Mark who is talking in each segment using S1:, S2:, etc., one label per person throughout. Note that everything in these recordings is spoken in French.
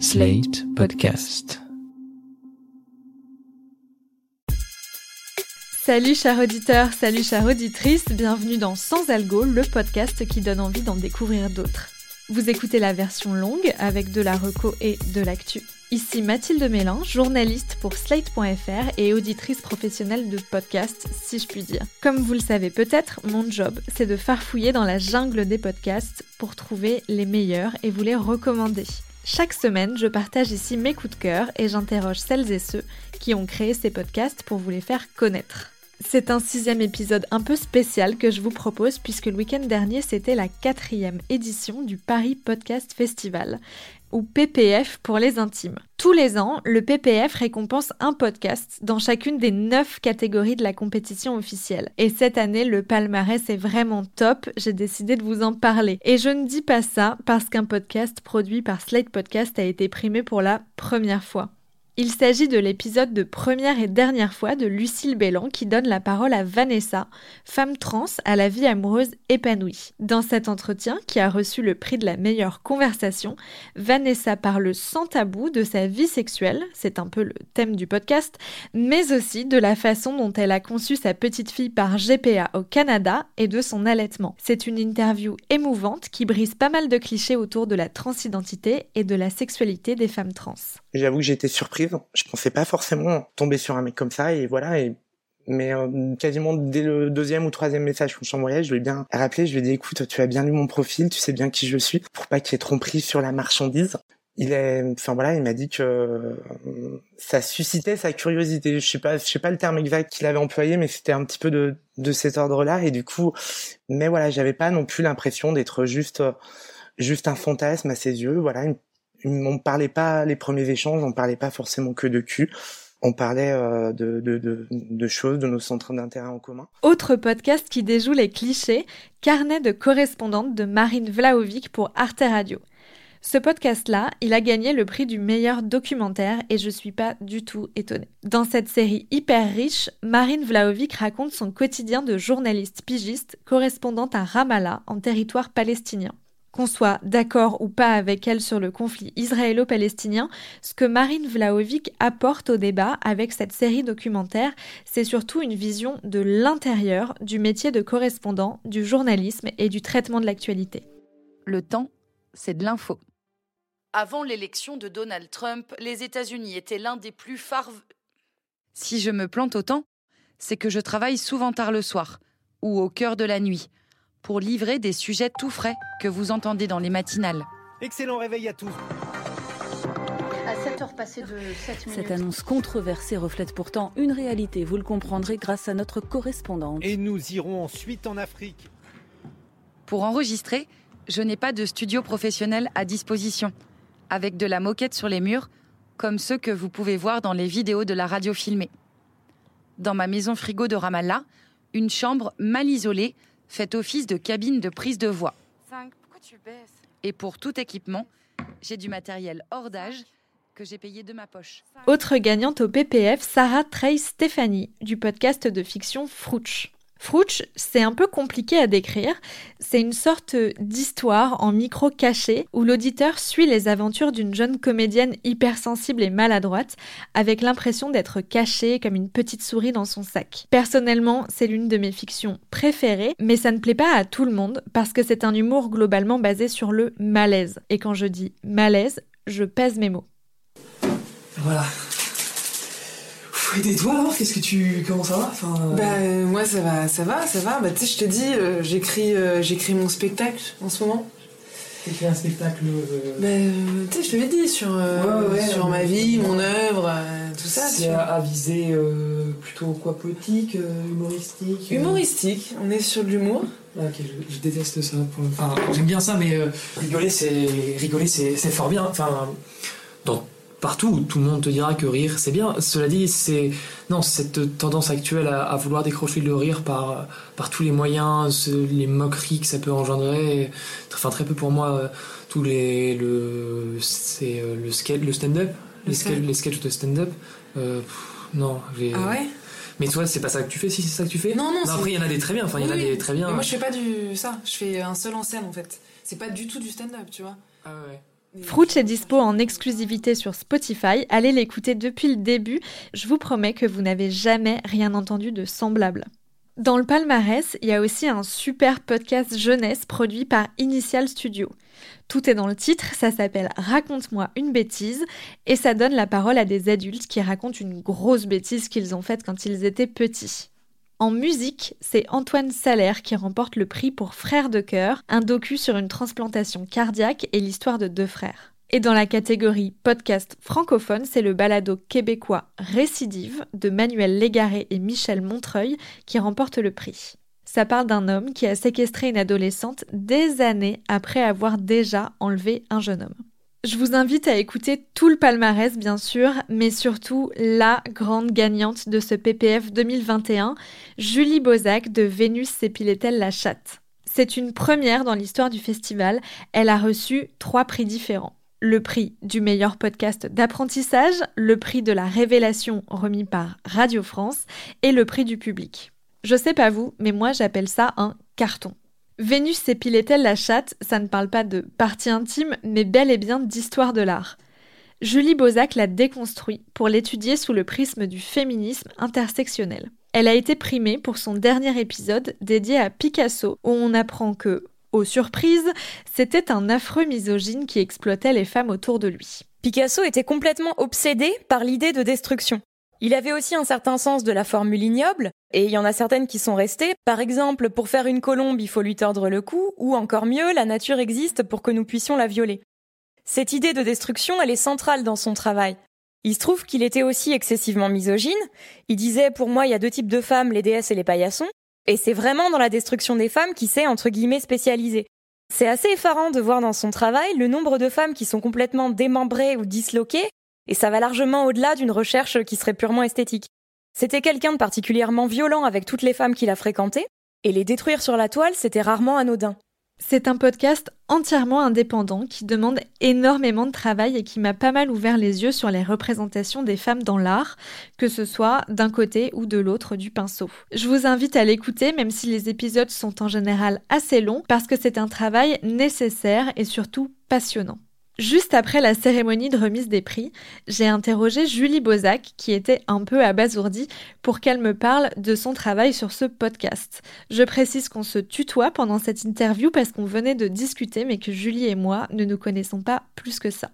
S1: Slate Podcast.
S2: Salut chers auditeurs, salut chères auditrices, bienvenue dans Sans Algo, le podcast qui donne envie d'en découvrir d'autres. Vous écoutez la version longue avec de la reco et de l'actu. Ici Mathilde Mélin, journaliste pour Slate.fr et auditrice professionnelle de podcast, si je puis dire. Comme vous le savez peut-être, mon job, c'est de farfouiller dans la jungle des podcasts pour trouver les meilleurs et vous les recommander. Chaque semaine, je partage ici mes coups de cœur et j'interroge celles et ceux qui ont créé ces podcasts pour vous les faire connaître. C'est un sixième épisode un peu spécial que je vous propose puisque le week-end dernier c'était la quatrième édition du Paris Podcast Festival ou PPF pour les intimes. Tous les ans, le PPF récompense un podcast dans chacune des neuf catégories de la compétition officielle. Et cette année, le palmarès est vraiment top, j'ai décidé de vous en parler. Et je ne dis pas ça parce qu'un podcast produit par Slate Podcast a été primé pour la première fois. Il s'agit de l'épisode de première et dernière fois de Lucille Bélan qui donne la parole à Vanessa, femme trans à la vie amoureuse épanouie. Dans cet entretien, qui a reçu le prix de la meilleure conversation, Vanessa parle sans tabou de sa vie sexuelle, c'est un peu le thème du podcast, mais aussi de la façon dont elle a conçu sa petite fille par GPA au Canada et de son allaitement. C'est une interview émouvante qui brise pas mal de clichés autour de la transidentité et de la sexualité des femmes trans.
S3: J'avoue que j'étais surprise. Je pensais pas forcément tomber sur un mec comme ça et voilà. Et mais euh, quasiment dès le deuxième ou troisième message qu'on s'envoyait, je lui ai bien rappelé, je lui ai dit écoute, tu as bien lu mon profil, tu sais bien qui je suis, pour pas qu'il y ait tromperie sur la marchandise. Il est, enfin voilà, il m'a dit que euh, ça suscitait sa curiosité. Je sais pas, je sais pas le terme exact qu'il avait employé, mais c'était un petit peu de de cet ordre-là. Et du coup, mais voilà, j'avais pas non plus l'impression d'être juste juste un fantasme à ses yeux. Voilà, on parlait pas les premiers échanges, on parlait pas forcément que de cul. On parlait euh, de, de, choses, de nos centres d'intérêt en commun.
S2: Autre podcast qui déjoue les clichés, Carnet de correspondante de Marine Vlaovic pour Arte Radio. Ce podcast-là, il a gagné le prix du meilleur documentaire et je suis pas du tout étonnée. Dans cette série hyper riche, Marine Vlaovic raconte son quotidien de journaliste pigiste correspondante à Ramallah en territoire palestinien qu'on soit d'accord ou pas avec elle sur le conflit israélo-palestinien, ce que Marine Vlaovic apporte au débat avec cette série documentaire, c'est surtout une vision de l'intérieur du métier de correspondant, du journalisme et du traitement de l'actualité.
S4: Le temps, c'est de l'info.
S5: Avant l'élection de Donald Trump, les États-Unis étaient l'un des plus farves.
S4: Si je me plante autant, c'est que je travaille souvent tard le soir ou au cœur de la nuit pour livrer des sujets tout frais que vous entendez dans les matinales.
S6: Excellent réveil à tous.
S7: À 7 heures passées de 7 minutes.
S8: Cette annonce controversée reflète pourtant une réalité, vous le comprendrez grâce à notre correspondante.
S6: Et nous irons ensuite en Afrique.
S4: Pour enregistrer, je n'ai pas de studio professionnel à disposition, avec de la moquette sur les murs, comme ceux que vous pouvez voir dans les vidéos de la radio filmée. Dans ma maison frigo de Ramallah, une chambre mal isolée fait office de cabine de prise de voix. Et pour tout équipement, j'ai du matériel hors d'âge que j'ai payé de ma poche.
S2: Autre gagnante au PPF, Sarah Trey Stéphanie, du podcast de fiction Frouch. Frouch, c'est un peu compliqué à décrire. C'est une sorte d'histoire en micro caché où l'auditeur suit les aventures d'une jeune comédienne hypersensible et maladroite avec l'impression d'être cachée comme une petite souris dans son sac. Personnellement, c'est l'une de mes fictions préférées, mais ça ne plaît pas à tout le monde parce que c'est un humour globalement basé sur le malaise. Et quand je dis malaise, je pèse mes mots.
S9: Voilà, et toi alors Qu'est-ce que tu comment ça va enfin,
S10: euh... Bah euh, moi ça va, ça va, ça va. Bah tu sais, je te dis, euh, j'écris, euh, j'écris mon spectacle en ce moment.
S9: T'écris un spectacle
S10: Bah tu sais, je te l'ai dit sur
S9: ouais, ouais,
S10: sur ma vie, mon œuvre, tout ça.
S9: C'est à, viser plutôt quoi poétique, humoristique.
S10: Humoristique. On est sur de l'humour.
S9: Ah, ok, je, je, déteste ça. Pour... Enfin, j'aime bien ça, mais rigoler, c'est rigoler, c'est fort bien. Enfin, partout, tout le monde te dira que rire c'est bien. Cela dit, c'est non cette tendance actuelle à, à, vouloir décrocher le rire par par tous les moyens, ce, les moqueries que ça peut engendrer. Enfin très peu pour moi tous les le c'est le le stand-up, les, sketch, les sketchs de stand-up. Euh, non,
S10: ah ouais?
S9: Mais toi, c'est pas ça que tu fais si c'est ça que tu fais?
S10: Non, non.
S9: non après, il y en a des très bien. Enfin, il y en a des très bien.
S10: Mais moi, je fais pas du ça. Je fais un seul en scène en fait. C'est pas du tout du stand-up, tu vois.
S9: Ah ouais.
S2: Fruits est dispo en exclusivité sur Spotify. Allez l'écouter depuis le début. Je vous promets que vous n'avez jamais rien entendu de semblable. Dans le palmarès, il y a aussi un super podcast jeunesse produit par Initial Studio. Tout est dans le titre, ça s'appelle Raconte-moi une bêtise et ça donne la parole à des adultes qui racontent une grosse bêtise qu'ils ont faite quand ils étaient petits. En musique, c'est Antoine Salaire qui remporte le prix pour Frères de cœur, un docu sur une transplantation cardiaque et l'histoire de deux frères. Et dans la catégorie podcast francophone, c'est le balado québécois Récidive de Manuel Légaré et Michel Montreuil qui remporte le prix. Ça parle d'un homme qui a séquestré une adolescente des années après avoir déjà enlevé un jeune homme. Je vous invite à écouter tout le palmarès, bien sûr, mais surtout la grande gagnante de ce PPF 2021, Julie Bozac de Vénus s'épilait-elle la chatte? C'est une première dans l'histoire du festival. Elle a reçu trois prix différents le prix du meilleur podcast d'apprentissage, le prix de la révélation remis par Radio France et le prix du public. Je sais pas vous, mais moi j'appelle ça un carton. Vénus s'épilait-elle la chatte? Ça ne parle pas de partie intime, mais bel et bien d'histoire de l'art. Julie Bozac l'a déconstruit pour l'étudier sous le prisme du féminisme intersectionnel. Elle a été primée pour son dernier épisode dédié à Picasso, où on apprend que, aux surprises, c'était un affreux misogyne qui exploitait les femmes autour de lui.
S11: Picasso était complètement obsédé par l'idée de destruction. Il avait aussi un certain sens de la formule ignoble, et il y en a certaines qui sont restées. Par exemple, pour faire une colombe, il faut lui tordre le cou, ou encore mieux, la nature existe pour que nous puissions la violer. Cette idée de destruction, elle est centrale dans son travail. Il se trouve qu'il était aussi excessivement misogyne. Il disait, pour moi, il y a deux types de femmes, les déesses et les paillassons. Et c'est vraiment dans la destruction des femmes qui s'est entre guillemets spécialisé. C'est assez effarant de voir dans son travail le nombre de femmes qui sont complètement démembrées ou disloquées, et ça va largement au-delà d'une recherche qui serait purement esthétique. C'était quelqu'un de particulièrement violent avec toutes les femmes qu'il a fréquentées, et les détruire sur la toile, c'était rarement anodin.
S2: C'est un podcast entièrement indépendant qui demande énormément de travail et qui m'a pas mal ouvert les yeux sur les représentations des femmes dans l'art, que ce soit d'un côté ou de l'autre du pinceau. Je vous invite à l'écouter même si les épisodes sont en général assez longs parce que c'est un travail nécessaire et surtout passionnant. Juste après la cérémonie de remise des prix, j'ai interrogé Julie Bozac, qui était un peu abasourdie, pour qu'elle me parle de son travail sur ce podcast. Je précise qu'on se tutoie pendant cette interview parce qu'on venait de discuter, mais que Julie et moi ne nous connaissons pas plus que ça.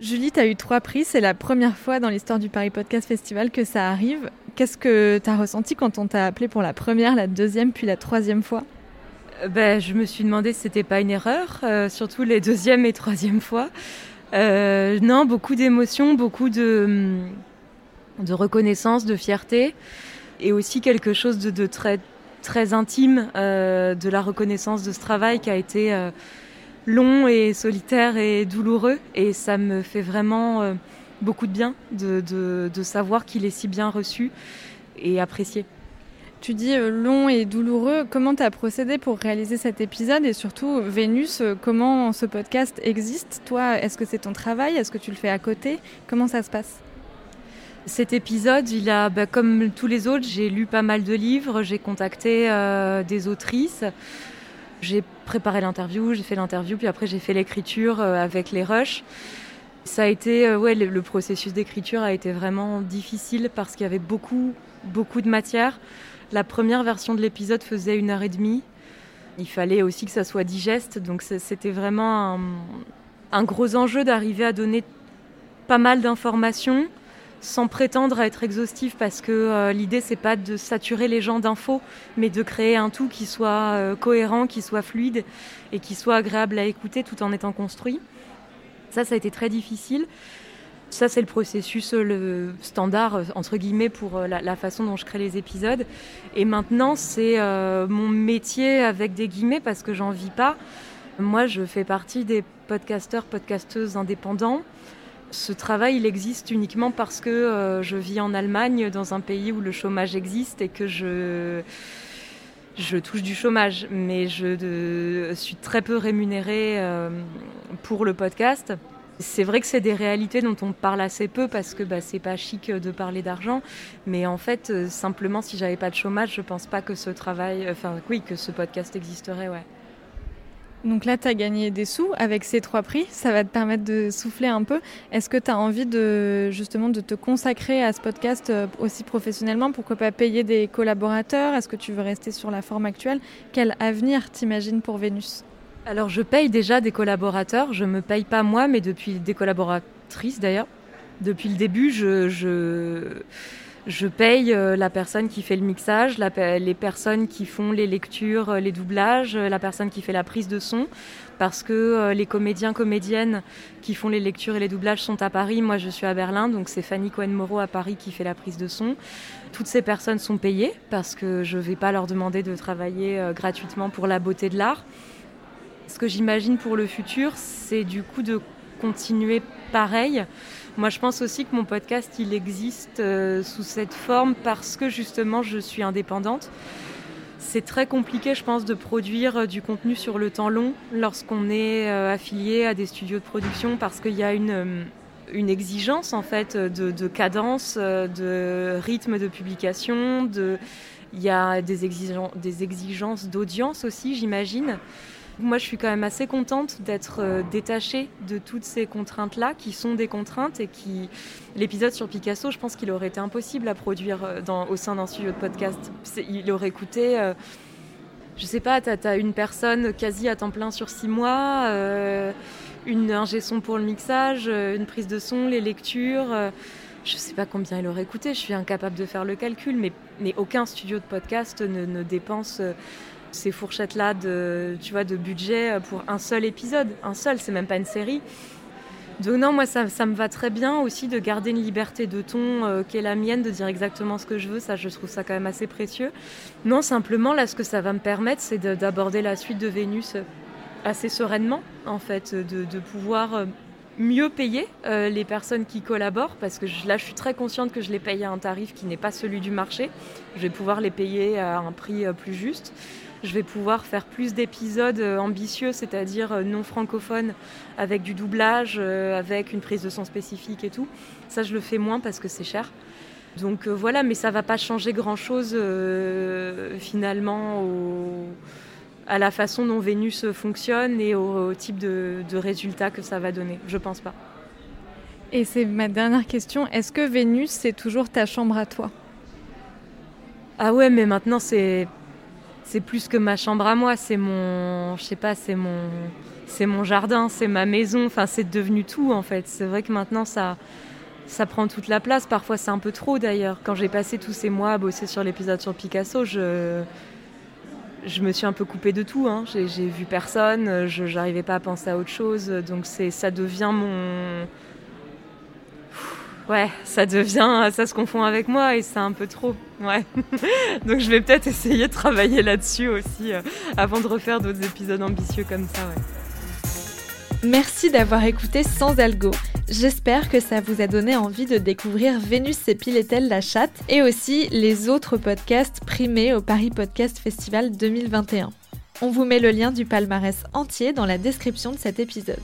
S2: Julie, tu eu trois prix, c'est la première fois dans l'histoire du Paris Podcast Festival que ça arrive. Qu'est-ce que tu as ressenti quand on t'a appelé pour la première, la deuxième, puis la troisième fois?
S12: Ben, Je me suis demandé si c'était pas une erreur, euh, surtout les deuxième et troisième fois. Euh, non, beaucoup d'émotions, beaucoup de, de reconnaissance, de fierté, et aussi quelque chose de, de très, très intime euh, de la reconnaissance de ce travail qui a été euh, long et solitaire et douloureux. Et ça me fait vraiment euh, beaucoup de bien de, de, de savoir qu'il est si bien reçu et apprécié.
S2: Tu dis euh, long et douloureux. Comment tu as procédé pour réaliser cet épisode et surtout Vénus, euh, comment ce podcast existe? Toi, est-ce que c'est ton travail? Est-ce que tu le fais à côté? Comment ça se passe?
S12: Cet épisode, il a, bah, comme tous les autres, j'ai lu pas mal de livres, j'ai contacté euh, des autrices, j'ai préparé l'interview, j'ai fait l'interview, puis après j'ai fait l'écriture avec les rushs. Ça a été, euh, ouais, le, processus d'écriture a été vraiment difficile parce qu'il y avait beaucoup, beaucoup de matière. La première version de l'épisode faisait une heure et demie. Il fallait aussi que ça soit digeste, donc c'était vraiment un, un gros enjeu d'arriver à donner pas mal d'informations sans prétendre à être exhaustif parce que euh, l'idée c'est pas de saturer les gens d'infos mais de créer un tout qui soit euh, cohérent, qui soit fluide et qui soit agréable à écouter tout en étant construit. Ça ça a été très difficile. Ça c'est le processus euh, le standard entre guillemets pour la, la, façon dont je crée les épisodes et maintenant c'est euh, mon métier avec des guillemets parce que j'en vis pas. Moi je fais partie des podcasteurs podcasteuses indépendants ce travail, il existe uniquement parce que euh, je vis en Allemagne, dans un pays où le chômage existe et que je, je touche du chômage. Mais je suis très peu rémunérée euh, pour le podcast. C'est vrai que c'est des réalités dont on parle assez peu parce que bah, c'est pas chic de parler d'argent. Mais en fait, euh, simplement, si j'avais pas de chômage, je pense pas que ce travail, enfin, oui, que ce podcast existerait, ouais.
S2: Donc là, tu as gagné des sous avec ces trois prix. Ça va te permettre de souffler un peu. Est-ce que tu as envie de justement de te consacrer à ce podcast euh, aussi professionnellement? Pourquoi pas payer des collaborateurs? Est-ce que tu veux rester sur la forme actuelle? Quel avenir t'imagines pour Vénus?
S12: Alors je paye déjà des collaborateurs. Je me paye pas moi, mais depuis des collaboratrices d'ailleurs. Depuis le début, je, je je paye euh, la personne qui fait le mixage, les personnes qui font les lectures, euh, les doublages, euh, la personne qui fait la prise de son, parce que les comédiens, comédiennes qui font les lectures et les doublages sont à Paris. Moi, je suis à Berlin, donc c'est Fanny Cohen-Moreau à Paris qui fait la prise de son. Toutes ces personnes sont payées parce que je ne vais pas leur demander de travailler gratuitement pour la beauté de l'art. Ce que j'imagine pour le futur, c'est du coup de continuer pareil. Moi, je pense aussi que mon podcast, il existe euh, sous cette forme parce que justement, je suis indépendante. C'est très compliqué, je pense, de produire euh, du contenu sur le temps long lorsqu'on est euh, affilié à des studios de production parce qu'il y a une, exigence en fait de, cadence, de rythme de publication, il y a des exigences d'audience aussi, j'imagine. Moi, je suis quand même assez contente d'être euh, détachée de toutes ces contraintes-là, qui sont des contraintes et qui. L'épisode sur Picasso, je pense qu'il aurait été impossible à produire euh, au sein d'un studio de podcast. Il aurait coûté. Euh, je sais pas, tu as, une personne quasi à temps plein sur six mois, une ingé son pour le mixage, une prise de son, les lectures. je sais pas combien il aurait coûté, je suis incapable de faire le calcul, mais, aucun studio de podcast ne dépense ces fourchettes-là de, tu vois, de budget pour un seul épisode. Un seul, c'est même pas une série. Donc non, moi ça, ça, me va très bien aussi de garder une liberté de ton euh, qui est la mienne, de dire exactement ce que je veux. Ça, je trouve ça quand même assez précieux. Non, simplement là, ce que ça va me permettre, c'est d'aborder la suite de Vénus assez sereinement, en fait, de, pouvoir euh, mieux payer euh, les personnes qui collaborent, parce que là, je suis très consciente que je les paye à un tarif qui n'est pas celui du marché. Je vais pouvoir les payer à un prix plus juste je vais pouvoir faire plus d'épisodes euh, ambitieux, c'est-à-dire euh, non francophones, avec du doublage, euh, avec une prise de son spécifique et tout. Ça, je le fais moins parce que c'est cher. Donc voilà, mais ça va pas changer grand-chose finalement à la façon dont Vénus fonctionne et au, type de, de résultats que ça va donner. Je pense pas.
S2: Et c'est ma dernière question. Est-ce que Vénus, c'est toujours ta chambre à toi?
S12: Ah ouais, mais maintenant c'est c'est plus que ma chambre à moi, c'est mon, je sais pas, c'est mon, c'est mon jardin, c'est ma maison. Enfin, c'est devenu tout en fait. C'est vrai que maintenant ça, ça prend toute la place. Parfois, c'est un peu trop d'ailleurs. Quand j'ai passé tous ces mois à bosser sur l'épisode sur Picasso, je, me suis un peu coupée de tout. Hein. J'ai, vu personne, je n'arrivais pas à penser à autre chose. Donc c'est, ça devient mon ouais, ça devient, ça se confond avec moi et c'est un peu trop. Ouais. Donc je vais peut-être essayer de travailler là-dessus aussi euh, avant de refaire d'autres épisodes ambitieux comme ça.
S2: Merci d'avoir écouté Sans Algo. J'espère que ça vous a donné envie de découvrir Vénus et Piletel la chatte et aussi les autres podcasts primés au Paris Podcast Festival 2021. On vous met le lien du palmarès entier dans la description de cet épisode.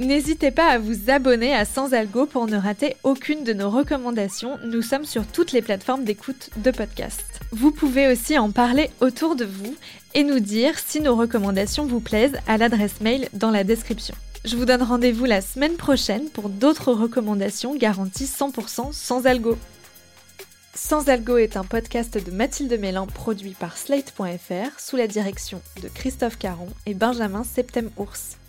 S2: N'hésitez pas à vous abonner à Sans Algo pour ne rater aucune de nos recommandations. Nous sommes sur toutes les plateformes d'écoute de podcasts. Vous pouvez aussi en parler autour de vous et nous dire si nos recommandations vous plaisent à l'adresse mail dans la description. Je vous donne rendez-vous la semaine prochaine pour d'autres recommandations garanties 100% sans algo. Sans Algo est un podcast de Mathilde Mélan produit par Slate.fr sous la direction de Christophe Caron et Benjamin Septem-Ours.